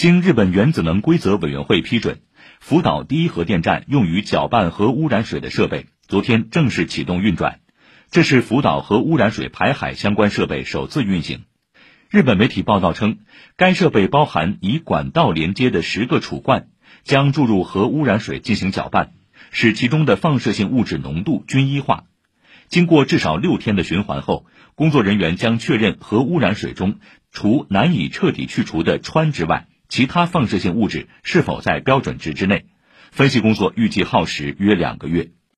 经日本原子能规则委员会批准，福岛第一核电站用于搅拌核污染水的设备昨天正式启动运转，这是福岛核污染水排海相关设备首次运行。日本媒体报道称，该设备包含以管道连接的十个储罐，将注入核污染水进行搅拌，使其中的放射性物质浓度均一化。经过至少六天的循环后，工作人员将确认核污染水中除难以彻底去除的氚之外。其他放射性物质是否在标准值之内？分析工作预计耗时约两个月。